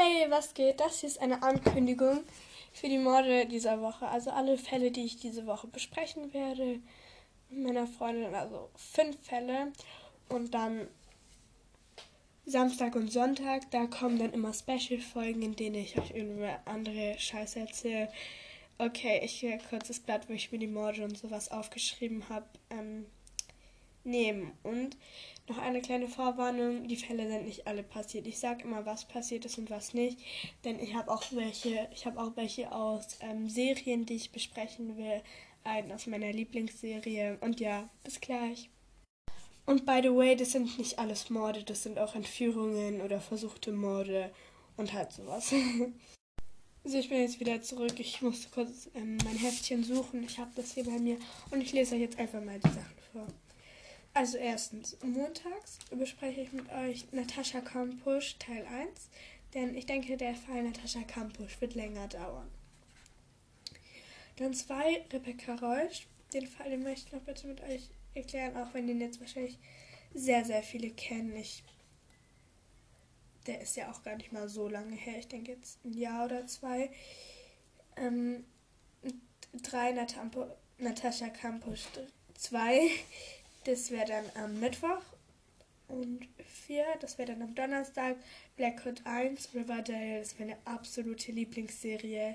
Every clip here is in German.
Hey, was geht? Das hier ist eine Ankündigung für die Morde dieser Woche. Also alle Fälle, die ich diese Woche besprechen werde mit meiner Freundin. Also fünf Fälle. Und dann Samstag und Sonntag, da kommen dann immer Special-Folgen, in denen ich euch irgendwie andere Scheiße erzähle. Okay, ich will kurz das Blatt, wo ich mir die Morde und sowas aufgeschrieben habe, ähm, nehmen. Und noch eine kleine Vorwarnung, die Fälle sind nicht alle passiert. Ich sage immer, was passiert ist und was nicht, denn ich habe auch welche, ich habe auch welche aus ähm, Serien, die ich besprechen will, einen aus meiner Lieblingsserie. Und ja, bis gleich. Und by the way, das sind nicht alles Morde, das sind auch Entführungen oder versuchte Morde und halt sowas. Also ich bin jetzt wieder zurück. Ich musste kurz ähm, mein Heftchen suchen. Ich habe das hier bei mir und ich lese euch jetzt einfach mal die Sachen vor. Also erstens, montags bespreche ich mit euch Natascha Kampusch Teil 1, denn ich denke, der Fall Natascha Kampusch wird länger dauern. Dann zwei, Rebecca Reusch. Den Fall, den möchte ich noch bitte mit euch erklären, auch wenn den jetzt wahrscheinlich sehr, sehr viele kennen. Ich, der ist ja auch gar nicht mal so lange her. Ich denke jetzt ein Jahr oder zwei. Ähm, drei, Natampo, Natascha Kampusch 2 das wäre dann am Mittwoch. Und 4, das wäre dann am Donnerstag. Blackhood 1, Riverdale, das ist meine absolute Lieblingsserie.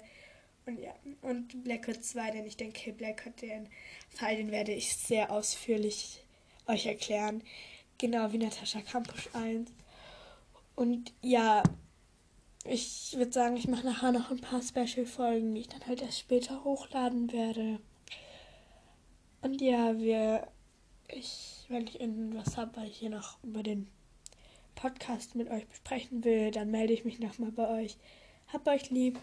Und ja, und Blackhood 2, denn ich denke, Blackhood, den Fall, den werde ich sehr ausführlich euch erklären. Genau wie Natascha Campus 1. Und ja, ich würde sagen, ich mache nachher noch ein paar Special-Folgen, die ich dann halt erst später hochladen werde. Und ja, wir ich, wenn ich irgendwas habe, weil ich hier noch über den Podcast mit euch besprechen will, dann melde ich mich nochmal bei euch. Habt euch lieb.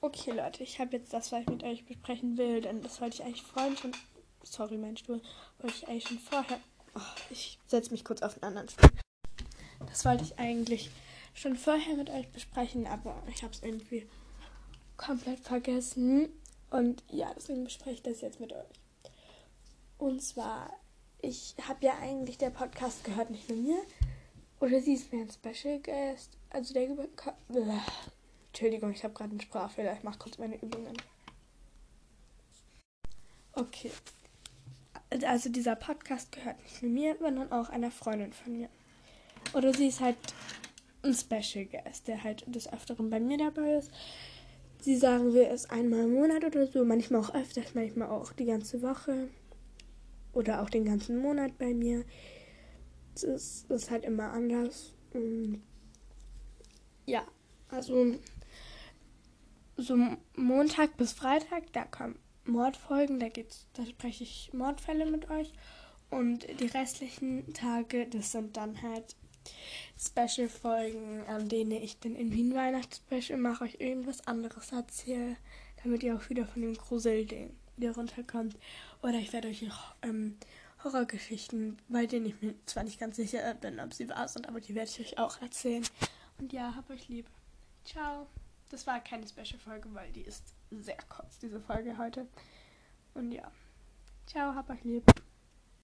Okay, Leute, ich habe jetzt das, was ich mit euch besprechen will, denn das wollte ich eigentlich vorhin schon. Sorry, mein Stuhl. Wollte ich eigentlich schon vorher. Oh, ich setze mich kurz auf einen anderen Stuhl. Das wollte ich eigentlich schon vorher mit euch besprechen, aber ich habe es irgendwie komplett vergessen. Und ja, deswegen bespreche ich das jetzt mit euch. Und zwar, ich habe ja eigentlich der Podcast gehört nicht nur mir. Oder sie ist mir ein Special Guest. Also der Entschuldigung, ich habe gerade einen Sprachfehler. Ich mache kurz meine Übungen. Okay. Also dieser Podcast gehört nicht nur mir, sondern auch einer Freundin von mir. Oder sie ist halt ein Special Guest, der halt des Öfteren bei mir dabei ist. Sie sagen wir es einmal im Monat oder so, manchmal auch öfters, manchmal auch die ganze Woche oder auch den ganzen Monat bei mir. Es ist, ist halt immer anders. Und ja, also so Montag bis Freitag, da kommen Mordfolgen, da geht's, da spreche ich Mordfälle mit euch. Und die restlichen Tage, das sind dann halt Special-Folgen, an denen ich dann in Wien Weihnachtsspecial mache, euch irgendwas anderes erzähle, damit ihr auch wieder von dem Gruselding wieder runterkommt. Oder ich werde euch ähm, Horrorgeschichten, bei denen ich mir zwar nicht ganz sicher bin, ob sie wahr sind, aber die werde ich euch auch erzählen. Und ja, hab euch lieb. Ciao. Das war keine Special-Folge, weil die ist sehr kurz, diese Folge heute. Und ja. Ciao, hab euch lieb.